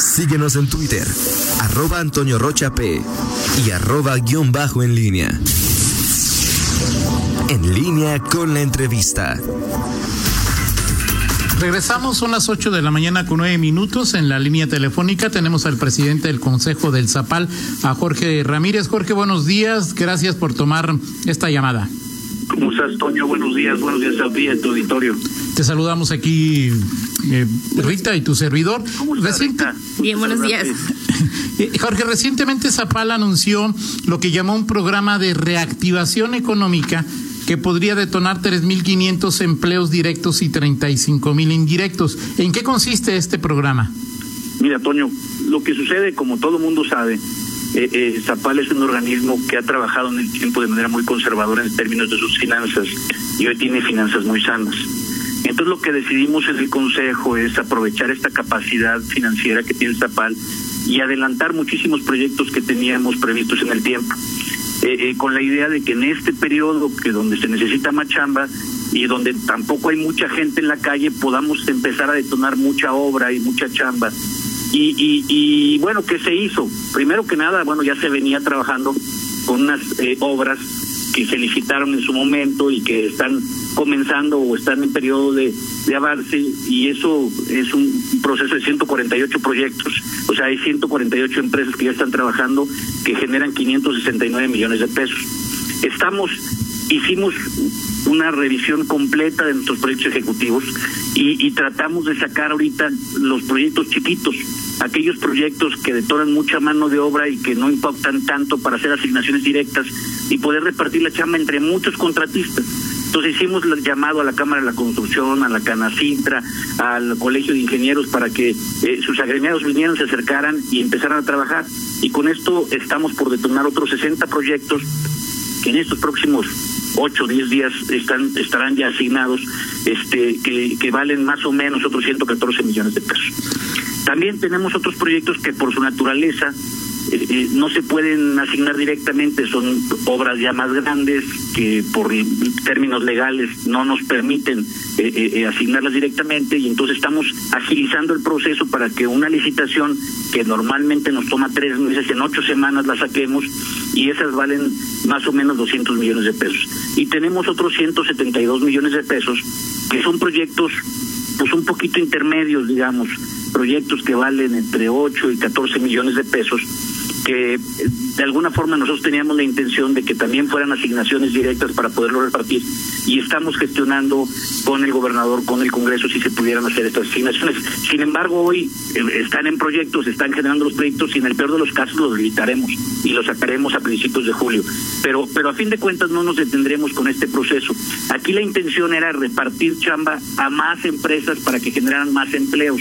Síguenos en Twitter, arroba Antonio Rocha P y arroba guion bajo en línea. En línea con la entrevista. Regresamos, son las 8 de la mañana con 9 minutos. En la línea telefónica tenemos al presidente del Consejo del Zapal, a Jorge Ramírez. Jorge, buenos días. Gracias por tomar esta llamada. ¿Cómo estás, Toño? Buenos días, buenos días a ti y tu auditorio. Te saludamos aquí, eh, Rita, y tu servidor. ¿Cómo estás, Rita? Bien, buenos días. Eh, Jorge, recientemente Zapal anunció lo que llamó un programa de reactivación económica que podría detonar 3.500 empleos directos y 35.000 indirectos. ¿En qué consiste este programa? Mira, Toño, lo que sucede, como todo mundo sabe, eh, eh, Zapal es un organismo que ha trabajado en el tiempo de manera muy conservadora en términos de sus finanzas y hoy tiene finanzas muy sanas. Entonces lo que decidimos en el Consejo es aprovechar esta capacidad financiera que tiene Zapal y adelantar muchísimos proyectos que teníamos previstos en el tiempo. Eh, eh, con la idea de que en este periodo que donde se necesita más chamba y donde tampoco hay mucha gente en la calle podamos empezar a detonar mucha obra y mucha chamba y, y, y bueno qué se hizo primero que nada bueno ya se venía trabajando con unas eh, obras que se licitaron en su momento y que están comenzando o están en periodo de, de avance y eso es un proceso de 148 proyectos, o sea, hay 148 empresas que ya están trabajando que generan 569 millones de pesos. Estamos, hicimos una revisión completa de nuestros proyectos ejecutivos y, y tratamos de sacar ahorita los proyectos chiquitos, aquellos proyectos que detonan mucha mano de obra y que no impactan tanto para hacer asignaciones directas y poder repartir la chamba entre muchos contratistas. Entonces hicimos el llamado a la Cámara de la Construcción, a la Canacintra, al Colegio de Ingenieros para que eh, sus agremiados vinieran, se acercaran y empezaran a trabajar. Y con esto estamos por detonar otros 60 proyectos que en estos próximos 8 o 10 días están, estarán ya asignados, este, que, que valen más o menos otros 114 millones de pesos. También tenemos otros proyectos que por su naturaleza eh, eh, no se pueden asignar directamente, son obras ya más grandes que por términos legales no nos permiten eh, asignarlas directamente y entonces estamos agilizando el proceso para que una licitación que normalmente nos toma tres meses, en ocho semanas la saquemos y esas valen más o menos 200 millones de pesos. Y tenemos otros 172 millones de pesos que son proyectos pues un poquito intermedios, digamos, proyectos que valen entre 8 y 14 millones de pesos que de alguna forma nosotros teníamos la intención de que también fueran asignaciones directas para poderlo repartir y estamos gestionando con el gobernador, con el Congreso si se pudieran hacer estas asignaciones. Sin embargo, hoy están en proyectos, están generando los proyectos y en el peor de los casos los limitaremos y los sacaremos a principios de julio. Pero pero a fin de cuentas no nos detendremos con este proceso. Aquí la intención era repartir chamba a más empresas para que generaran más empleos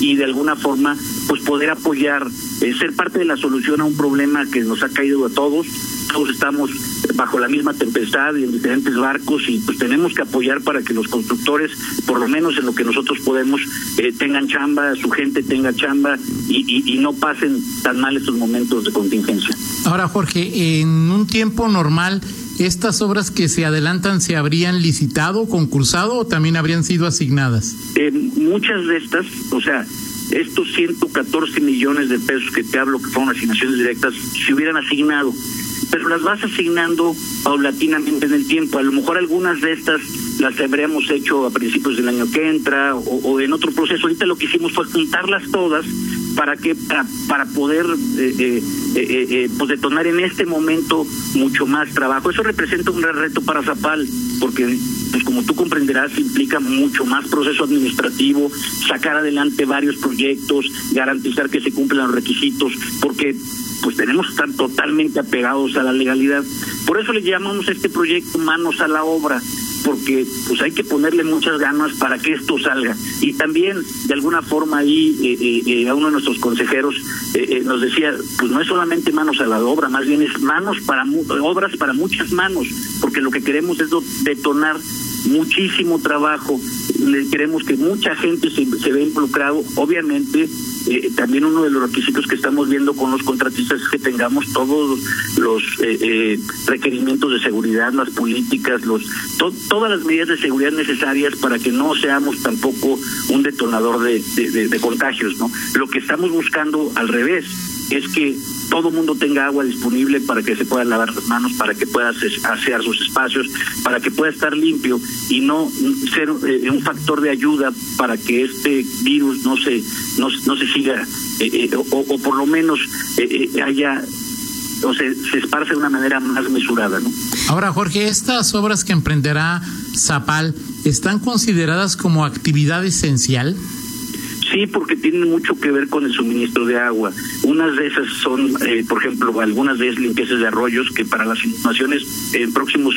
y de alguna forma pues poder apoyar, ser parte de la solución a un problema que nos ha caído a todos. Todos estamos bajo la misma tempestad y en diferentes barcos y pues tenemos que apoyar para que los constructores, por lo menos en lo que nosotros podemos, eh, tengan chamba, su gente tenga chamba y, y, y no pasen tan mal estos momentos de contingencia. Ahora, Jorge, en un tiempo normal, ¿estas obras que se adelantan se habrían licitado, concursado o también habrían sido asignadas? Eh, muchas de estas, o sea, estos 114 millones de pesos que te hablo, que fueron asignaciones directas, se hubieran asignado, pero las vas asignando paulatinamente en el tiempo. A lo mejor algunas de estas las habríamos hecho a principios del año que entra o, o en otro proceso. Ahorita lo que hicimos fue juntarlas todas para que para, para poder eh, eh, eh, eh, pues detonar en este momento mucho más trabajo. Eso representa un gran reto para Zapal, porque pues como tú comprenderás implica mucho más proceso administrativo, sacar adelante varios proyectos, garantizar que se cumplan los requisitos, porque pues tenemos que estar totalmente apegados a la legalidad. Por eso le llamamos a este proyecto manos a la obra, porque pues hay que ponerle muchas ganas para que esto salga. Y también, de alguna forma, ahí eh, eh, a uno de nuestros consejeros eh, nos decía, pues no es solamente manos a la obra, más bien es manos para obras para muchas manos, porque lo que queremos es detonar muchísimo trabajo, queremos que mucha gente se, se vea involucrado, obviamente eh, también uno de los requisitos que estamos viendo con los contratistas tengamos todos los eh, requerimientos de seguridad, las políticas, los todas las medidas de seguridad necesarias para que no seamos tampoco un detonador de, de contagios, ¿no? Lo que estamos buscando al revés es que todo mundo tenga agua disponible para que se pueda lavar las manos, para que pueda asear sus espacios, para que pueda estar limpio y no ser eh, un factor de ayuda para que este virus no se no, no se siga eh, eh, o, por lo menos haya o se, se esparce de una manera más mesurada, ¿no? Ahora, Jorge, estas obras que emprenderá Zapal están consideradas como actividad esencial. Sí, porque tienen mucho que ver con el suministro de agua. Unas de esas son, eh, por ejemplo, algunas de esas limpiezas de arroyos que para las inundaciones en próximas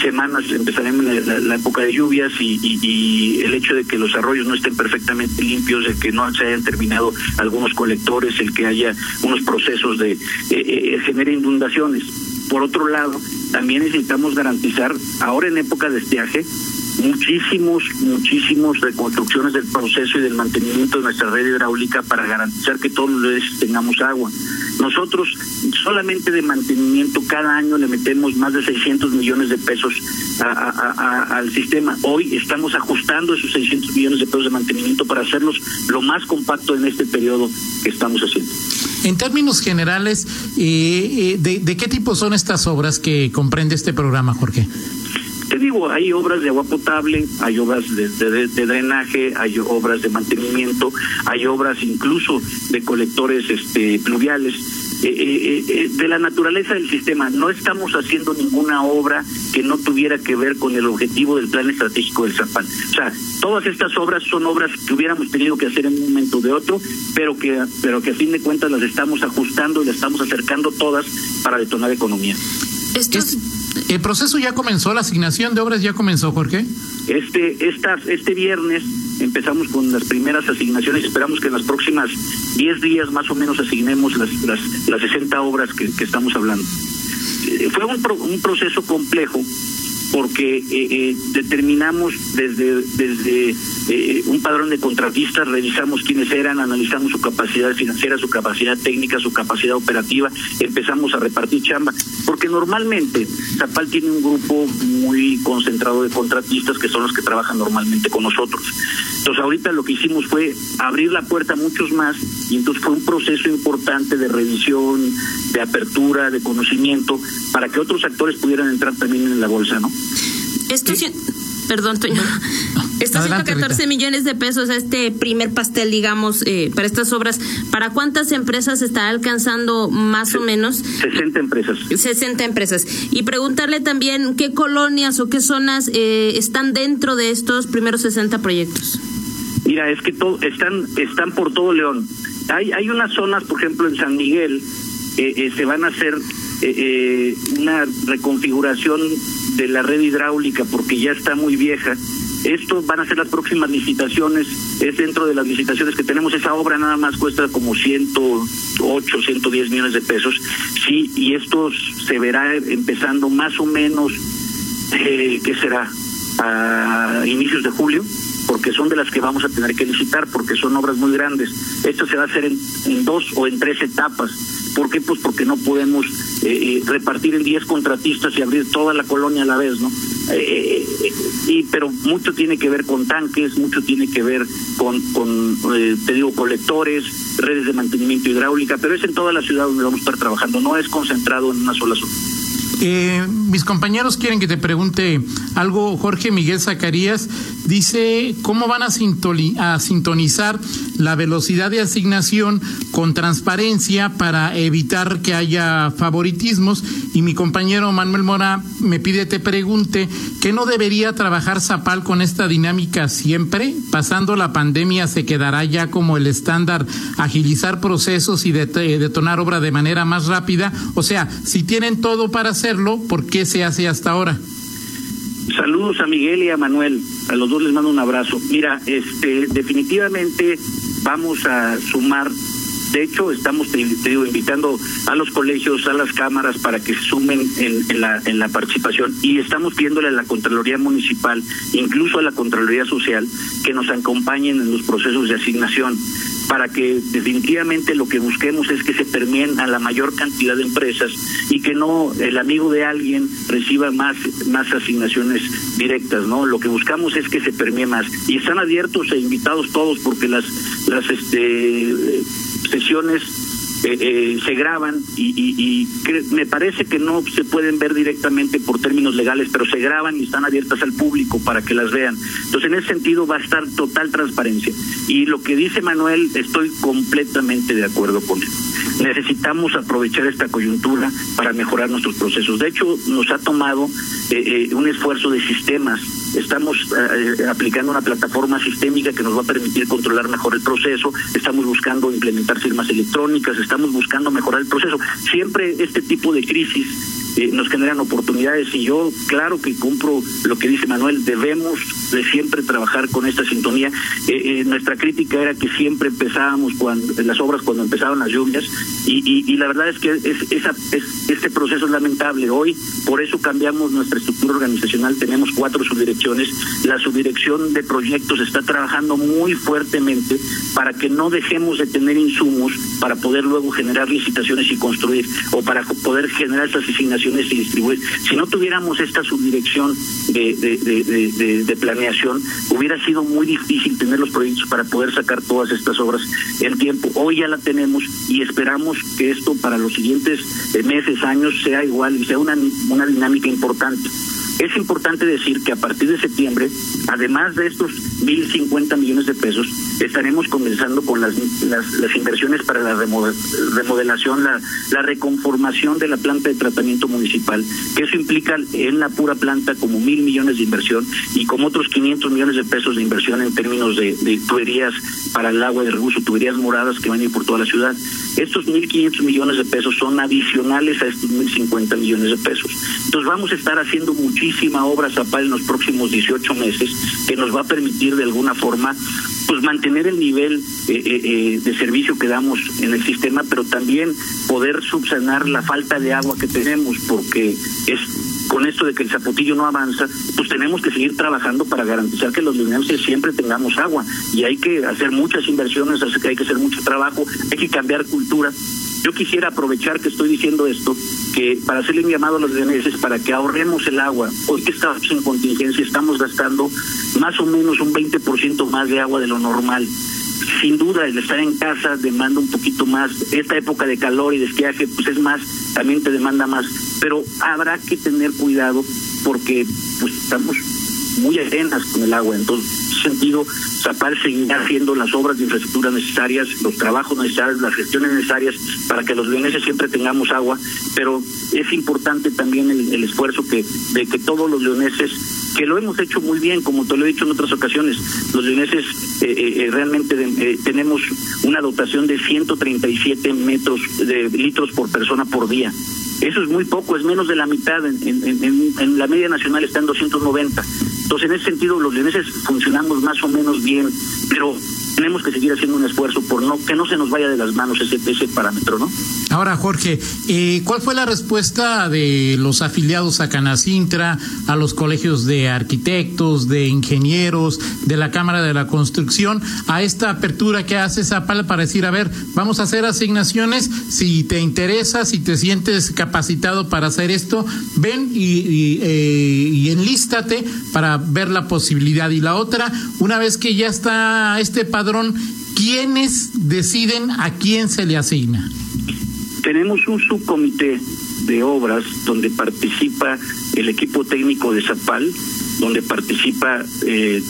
semanas empezaremos la, época de lluvias y, el hecho de que los arroyos no estén perfectamente limpios, el que no se hayan terminado algunos colectores, el que haya unos procesos de eh, eh, genere inundaciones. Por otro lado, también necesitamos garantizar, ahora en época de estiaje, muchísimos, muchísimos reconstrucciones del proceso y del mantenimiento de nuestra red hidráulica para garantizar que todos los meses tengamos agua. Nosotros solamente de mantenimiento cada año le metemos más de 600 millones de pesos al sistema. Hoy estamos ajustando esos 600 millones de pesos de mantenimiento para hacerlos lo más compacto en este periodo que estamos haciendo. En términos generales, eh, eh, ¿de, ¿de qué tipo son estas obras que comprende este programa, Jorge? Te digo, hay obras de agua potable, hay obras de, drenaje, hay obras de mantenimiento, hay obras incluso de colectores este, pluviales. Eh, eh, eh, de la naturaleza del sistema. No estamos haciendo ninguna obra que no tuviera que ver con el objetivo del plan estratégico del Zapal. O sea, todas estas obras son obras que hubiéramos tenido que hacer en un momento de otro, pero que, pero que a fin de cuentas las estamos ajustando y las estamos acercando todas para detonar economía. Esto ¿El proceso ya comenzó? ¿La asignación de obras ya comenzó, Jorge? Este, estas, este viernes empezamos con las primeras asignaciones. Esperamos que en las próximas 10 días más o menos asignemos las, las, las 60 obras que, estamos hablando. Eh, fue un, un proceso complejo porque eh, eh, determinamos desde, desde eh, un padrón de contratistas, revisamos quiénes eran, analizamos su capacidad financiera, su capacidad técnica, su capacidad operativa, empezamos a repartir chamba, porque normalmente Zapal tiene un grupo muy concentrado de contratistas que son los que trabajan normalmente con nosotros. Entonces ahorita lo que hicimos fue abrir la puerta a muchos más y entonces fue un proceso importante de revisión, de apertura, de conocimiento, para que otros actores pudieran entrar también en la bolsa, ¿no? Esto, perdón, Toño. Estos 114 millones de pesos, este primer pastel, digamos, eh, para estas obras, ¿para cuántas empresas está alcanzando más o menos? 60 empresas. 60 empresas. Y preguntarle también qué colonias o qué zonas eh, están dentro de estos primeros 60 proyectos. Mira, es que todo, están, están por todo León. Hay, hay unas zonas, por ejemplo, en San Miguel, eh, se van a hacer una reconfiguración de la red hidráulica porque ya está muy vieja. Esto van a ser las próximas licitaciones, es dentro de las licitaciones que tenemos, esa obra nada más cuesta como 108, 110 millones de pesos, sí, y esto se verá empezando más o menos, eh, ¿qué será? A inicios de julio, porque son de las que vamos a tener que licitar, porque son obras muy grandes. Esto se va a hacer en, dos o en tres etapas ¿Por qué? Pues porque no podemos eh, eh, repartir en 10 contratistas y abrir toda la colonia a la vez, ¿no? Eh, y pero mucho tiene que ver con tanques, mucho tiene que ver con, con te digo, colectores, redes de mantenimiento hidráulica, pero es en toda la ciudad donde vamos a estar trabajando, no es concentrado en una sola zona. Eh, mis compañeros quieren que te pregunte algo. Jorge Miguel Zacarías dice cómo van a, sintonizar la velocidad de asignación con transparencia para evitar que haya favoritismos. Y mi compañero Manuel Mora me pide te pregunte que no debería trabajar Zapal con esta dinámica siempre. Pasando la pandemia se quedará ya como el estándar agilizar procesos y detonar obra de manera más rápida. O sea, si tienen todo para hacer ¿por qué se hace hasta ahora? Saludos a Miguel y a Manuel, a los dos les mando un abrazo. Mira, este, definitivamente vamos a sumar de hecho, estamos te, digo, invitando a los colegios, a las cámaras para que se sumen en, la, en la participación y estamos pidiéndole a la Contraloría Municipal, incluso a la Contraloría Social, que nos acompañen en los procesos de asignación. Para que definitivamente lo que busquemos es que se permeen a la mayor cantidad de empresas y que no el amigo de alguien reciba más, más asignaciones directas, ¿no? Lo que buscamos es que se permee más. Y están abiertos e invitados todos porque las, las este, sesiones eh, eh, se graban y, y, me parece que no se pueden ver directamente por términos legales, pero se graban y están abiertas al público para que las vean. Entonces, en ese sentido va a estar total transparencia. Y lo que dice Manuel, estoy completamente de acuerdo con él. Necesitamos aprovechar esta coyuntura para mejorar nuestros procesos. De hecho, nos ha tomado eh, un esfuerzo de sistemas estamos eh, aplicando una plataforma sistémica que nos va a permitir controlar mejor el proceso, estamos buscando implementar firmas electrónicas, estamos buscando mejorar el proceso. Siempre este tipo de crisis eh, nos generan oportunidades y yo claro que compro lo que dice Manuel, debemos de siempre trabajar con esta sintonía. Eh, nuestra crítica era que siempre empezábamos cuando las obras cuando empezaban las lluvias y, la verdad es que es, esa, es, este proceso es lamentable. Hoy por eso cambiamos nuestra estructura organizacional, tenemos cuatro subdirectores la subdirección de proyectos está trabajando muy fuertemente para que no dejemos de tener insumos para poder luego generar licitaciones y construir o para poder generar esas asignaciones distribuir. Si no tuviéramos esta subdirección de, de, de, planeación, hubiera sido muy difícil tener los proyectos para poder sacar todas estas obras en tiempo. Hoy ya la tenemos y esperamos que esto para los siguientes eh, meses, años, sea igual y sea una, una dinámica importante. Es importante decir que a partir de septiembre, además de estos 1.050 millones de pesos, estaremos comenzando con las, las, inversiones para la remodelación, la, la reconformación de la planta de tratamiento municipal, que eso implica en la pura planta como mil millones de inversión y como otros 500 millones de pesos de inversión en términos de, de tuberías para el agua de recurso, tuberías moradas que van a ir por toda la ciudad. Estos 1.500 millones de pesos son adicionales a estos 1.050 millones de pesos. Entonces vamos a estar haciendo muchísima obra Zapal en los próximos 18 meses que nos va a permitir de alguna forma pues mantener el nivel eh, eh, eh, de servicio que damos en el sistema, pero también poder subsanar la falta de agua que tenemos, porque es con esto de que el zapotillo no avanza, pues tenemos que seguir trabajando para garantizar que los leoneses siempre tengamos agua. Y hay que hacer muchas inversiones, hay que hacer mucho trabajo, hay que cambiar cultura. Yo quisiera aprovechar que estoy diciendo esto, que para hacerle un llamado a los leoneses para que ahorremos el agua. Hoy que estamos en contingencia, estamos gastando más o menos un 20% más de agua de lo normal sin duda el estar en casa demanda un poquito más. Esta época de calor y de esquiaje, pues es más, también te demanda más. Pero habrá que tener cuidado porque pues estamos muy arenas con el agua. Entonces, en ese sentido, Zapal seguirá haciendo las obras de infraestructura necesarias, los trabajos necesarios, las gestiones necesarias para que los leoneses siempre tengamos agua, pero es importante también el, esfuerzo que de que todos los leoneses que lo hemos hecho muy bien, como te lo he dicho en otras ocasiones. Los leoneses eh, eh, eh realmente eh, tenemos una dotación de 137 metros de litros por persona por día. Eso es muy poco, es menos de la mitad. En, en, en, la media nacional está en 290. Entonces, en ese sentido, los leoneses funcionamos más o menos bien, pero tenemos que seguir haciendo un esfuerzo por no que no se nos vaya de las manos ese, ese parámetro, ¿no? Ahora, Jorge, eh, ¿cuál fue la respuesta de los afiliados a Canacintra, a los colegios de arquitectos, de ingenieros, de la Cámara de la Construcción, a esta apertura que hace Zapala para decir, a ver, vamos a hacer asignaciones, si te interesa, si te sientes capacitado para hacer esto, ven y, y, eh, enlístate para ver la posibilidad. Y la otra, una vez que ya está este padrón, ¿quiénes deciden a quién se le asigna? Tenemos un subcomité de obras donde participa el equipo técnico de Zapal, donde participa, eh,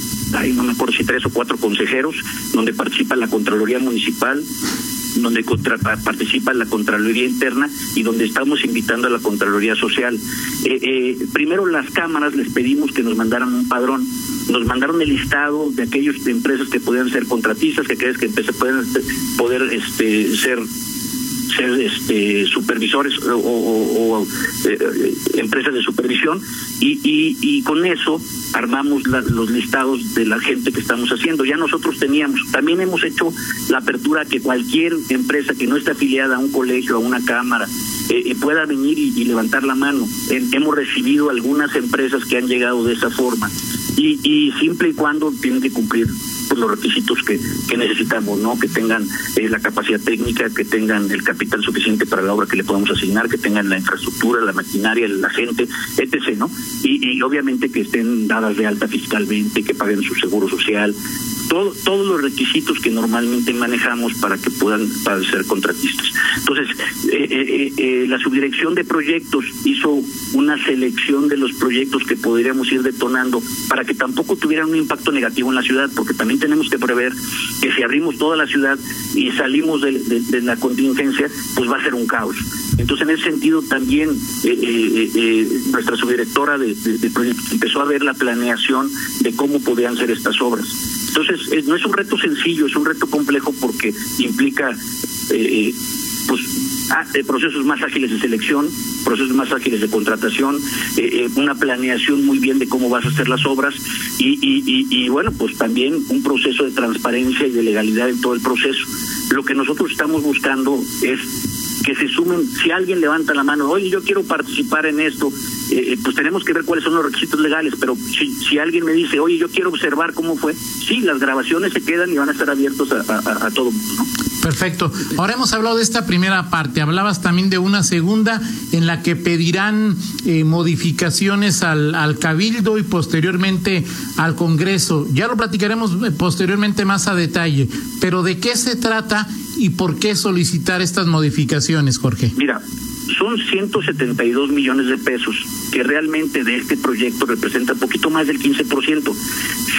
no me acuerdo si tres o cuatro consejeros, donde participa la Contraloría Municipal, donde participa la Contraloría Interna y donde estamos invitando a la Contraloría Social. Eh, eh, primero las cámaras les pedimos que nos mandaran un padrón nos mandaron el listado de aquellas empresas que podían ser contratistas, que crees que pueden poder este, ser ser este, supervisores o, eh, empresas de supervisión y, y, con eso armamos los listados de la gente que estamos haciendo. Ya nosotros teníamos, también hemos hecho la apertura que cualquier empresa que no esté afiliada a un colegio, a una cámara, eh, eh, pueda venir y, levantar la mano. hemos recibido algunas empresas que han llegado de esa forma y, y simple y cuando tienen que cumplir todos los requisitos que, que necesitamos, ¿no? Que tengan eh, la capacidad técnica, que tengan el capital suficiente para la obra que le podamos asignar, que tengan la infraestructura, la maquinaria, la gente, etc., ¿no? Y, y obviamente que estén dadas de alta fiscalmente, que paguen su seguro social, todo, todos los requisitos que normalmente manejamos para que puedan ser contratistas. Entonces, eh, eh, eh, la subdirección de proyectos hizo una selección de los proyectos que podríamos ir detonando para que tampoco tuvieran un impacto negativo en la ciudad, porque también tenemos que prever que si abrimos toda la ciudad y salimos de, la contingencia, pues va a ser un caos. Entonces, en ese sentido, también nuestra subdirectora de, de proyectos empezó a ver la planeación de cómo podían ser estas obras. Entonces, no es un reto sencillo, es un reto complejo porque implica eh, pues ah, eh, procesos más ágiles de selección, procesos más ágiles de contratación, eh, eh, una planeación muy bien de cómo vas a hacer las obras y, y, bueno, pues también un proceso de transparencia y de legalidad en todo el proceso. Lo que nosotros estamos buscando es que se sumen, si alguien levanta la mano, oye, yo quiero participar en esto, eh, pues tenemos que ver cuáles son los requisitos legales, pero si, alguien me dice, oye, yo quiero observar cómo fue, sí, las grabaciones se quedan y van a estar abiertos a, todo mundo. Perfecto. Ahora hemos hablado de esta primera parte. Hablabas también de una segunda en la que pedirán eh, modificaciones al, al, Cabildo y posteriormente al Congreso. Ya lo platicaremos eh, posteriormente más a detalle. Pero ¿de qué se trata y por qué solicitar estas modificaciones, Jorge? Mira, son 172 millones de pesos que realmente de este proyecto representa un poquito más del 15%.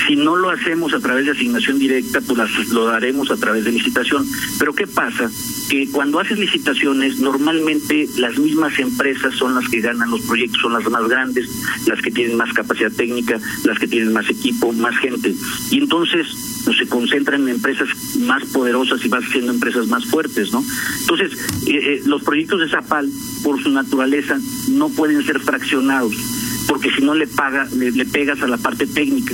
Si no lo hacemos a través de asignación directa, pues lo daremos a través de licitación. Pero ¿qué pasa? Que cuando haces licitaciones, normalmente las mismas empresas son las que ganan los proyectos, son las más grandes, las que tienen más capacidad técnica, las que tienen más equipo, más gente. Y entonces se concentran en empresas más poderosas y van siendo empresas más fuertes, ¿no? Entonces, eh, eh, los proyectos de Zapal, por su naturaleza, no pueden ser fraccionados, porque si no le paga, le, le pegas a la parte técnica.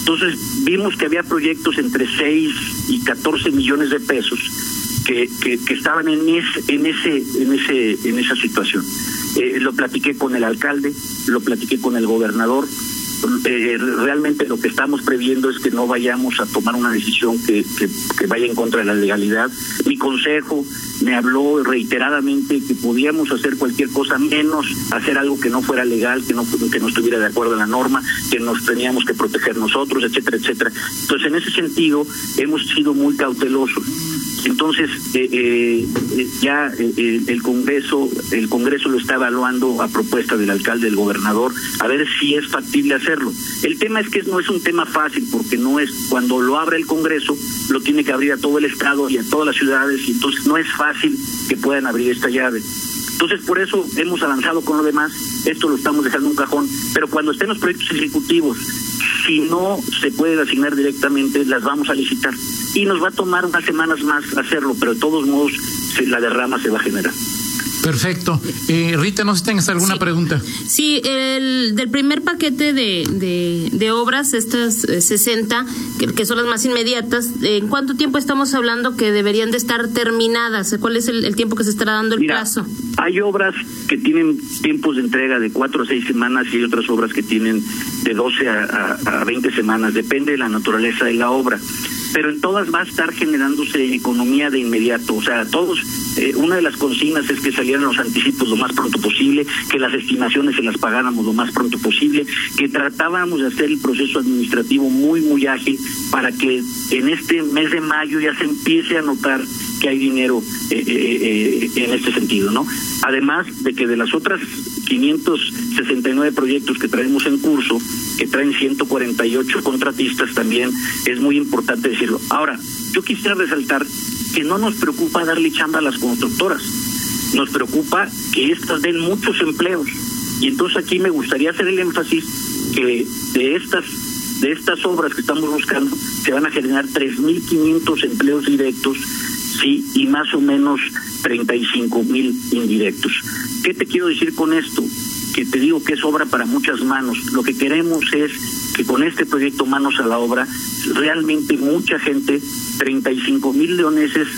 Entonces, vimos que había proyectos entre 6 y 14 millones de pesos que, que, que estaban en ese, en ese, en ese, en esa situación. Eh, lo platiqué con el alcalde, lo platiqué con el gobernador, eh, realmente lo que estamos previendo es que no vayamos a tomar una decisión que, que, vaya en contra de la legalidad. Mi consejo me habló reiteradamente que podíamos hacer cualquier cosa menos hacer algo que no fuera legal, que no, que no estuviera de acuerdo en la norma, que nos teníamos que proteger nosotros, etcétera, etcétera. Entonces, en ese sentido, hemos sido muy cautelosos. Entonces, eh, eh, ya eh, el Congreso, el Congreso lo está evaluando a propuesta del alcalde, del gobernador, a ver si es factible hacerlo. El tema es que no es un tema fácil, porque no es, cuando lo abre el Congreso, lo tiene que abrir a todo el Estado y a todas las ciudades, y entonces no es fácil que puedan abrir esta llave. Entonces, por eso hemos avanzado con lo demás, esto lo estamos dejando en un cajón, pero cuando estén los proyectos ejecutivos, si no se puede asignar directamente, las vamos a licitar. Y nos va a tomar unas semanas más hacerlo, pero de todos modos la derrama se va a generar. Perfecto. Eh, Rita, no sé si tengas alguna sí. pregunta. Sí, el, del primer paquete de, de, de obras, estas 60, que, que, son las más inmediatas, ¿en cuánto tiempo estamos hablando que deberían de estar terminadas? ¿Cuál es el, el tiempo que se estará dando el Mira, plazo? Hay obras que tienen tiempos de entrega de 4 a 6 semanas y hay otras obras que tienen de 12 a, a, a 20 semanas, depende de la naturaleza de la obra pero en todas va a estar generándose economía de inmediato. O sea, todos, eh, una de las consignas es que salieran los anticipos lo más pronto posible, que las estimaciones se las pagáramos lo más pronto posible, que tratábamos de hacer el proceso administrativo muy, muy ágil para que en este mes de mayo ya se empiece a notar que hay dinero eh, eh, en este sentido, ¿no? Además de que de las otras 569 proyectos que traemos en curso, que traen 148 contratistas también, es muy importante decirlo. Ahora, yo quisiera resaltar que no nos preocupa darle chamba a las constructoras, nos preocupa que éstas den muchos empleos. Y entonces aquí me gustaría hacer el énfasis que de estas de estas obras que estamos buscando se van a generar 3.500 empleos directos, sí, y más o menos 35 mil indirectos. ¿Qué te quiero decir con esto? Que te digo que es obra para muchas manos. Lo que queremos es que con este proyecto Manos a la Obra, realmente mucha gente, 35 mil leoneses,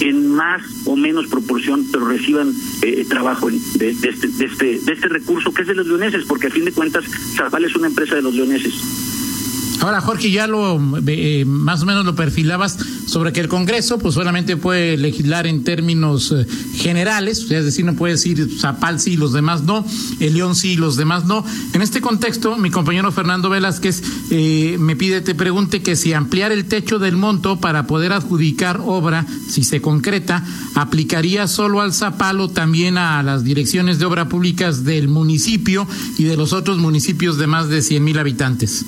en más o menos proporción, pero reciban eh, trabajo de, de, este, de, este, de este recurso que es de los leoneses, porque a fin de cuentas Zapal es una empresa de los leoneses. Ahora, Jorge, ya lo eh, más o menos lo perfilabas sobre que el Congreso pues solamente puede legislar en términos eh, generales, es decir, no puede decir Zapal sí, los demás no, el León sí, los demás no. En este contexto, mi compañero Fernando Velázquez eh, me pide, te pregunte que si ampliar el techo del monto para poder adjudicar obra, si se concreta, aplicaría solo al Zapal o también a las direcciones de obra públicas del municipio y de los otros municipios de más de 100 mil habitantes.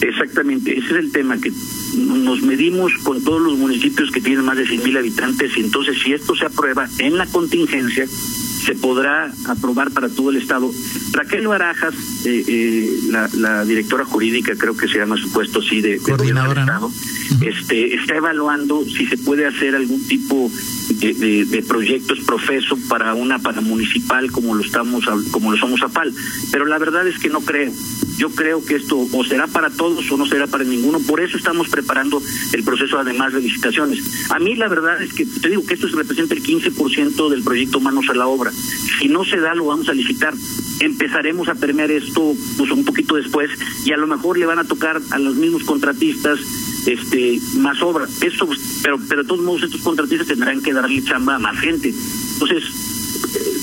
Exactamente, ese es el tema, que nos medimos con todos los municipios que tienen más de 100 mil habitantes y entonces si esto se aprueba en la contingencia, se podrá aprobar para todo el Estado. Raquel Barajas, eh, eh, la, directora jurídica, creo que se llama su puesto así de, coordinadora, este, está evaluando si se puede hacer algún tipo de, proyectos profeso para una para municipal como lo estamos como lo somos a PAL. Pero la verdad es que no creo. Yo creo que esto o será para todos o no será para ninguno. Por eso estamos preparando el proceso además de licitaciones. A mí la verdad es que te digo que esto representa el 15% del proyecto Manos a la Obra. Si no se da, lo vamos a licitar. Empezaremos a permear esto pues, un poquito después y a lo mejor le van a tocar a los mismos contratistas este más obra. Eso, pero, pero de todos modos estos contratistas tendrán que darle chamba a más gente. Entonces, eh,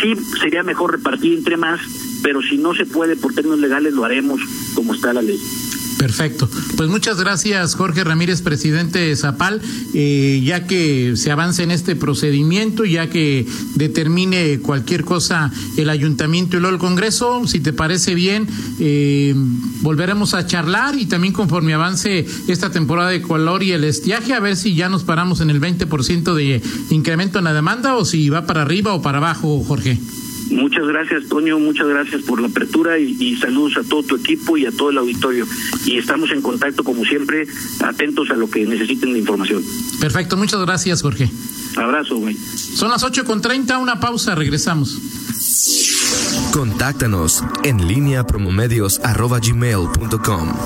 sí sería mejor repartir entre más, pero si no se puede por términos legales lo haremos como está la ley. Perfecto. Pues muchas gracias, Jorge Ramírez, presidente de Zapal, eh, ya que se avance en este procedimiento, ya que determine cualquier cosa el ayuntamiento y luego el Congreso, si te parece bien, eh, volveremos a charlar y también conforme avance esta temporada de color y el estiaje, a ver si ya nos paramos en el 20% de incremento en la demanda o si va para arriba o para abajo, Jorge. Muchas gracias, Toño. Muchas gracias por la apertura y, saludos a todo tu equipo y a todo el auditorio. Y estamos en contacto, como siempre, atentos a lo que necesiten de información. Perfecto. Muchas gracias, Jorge. Abrazo, güey. Son las ocho con treinta. Una pausa. Regresamos. Contáctanos en línea promomedios.com.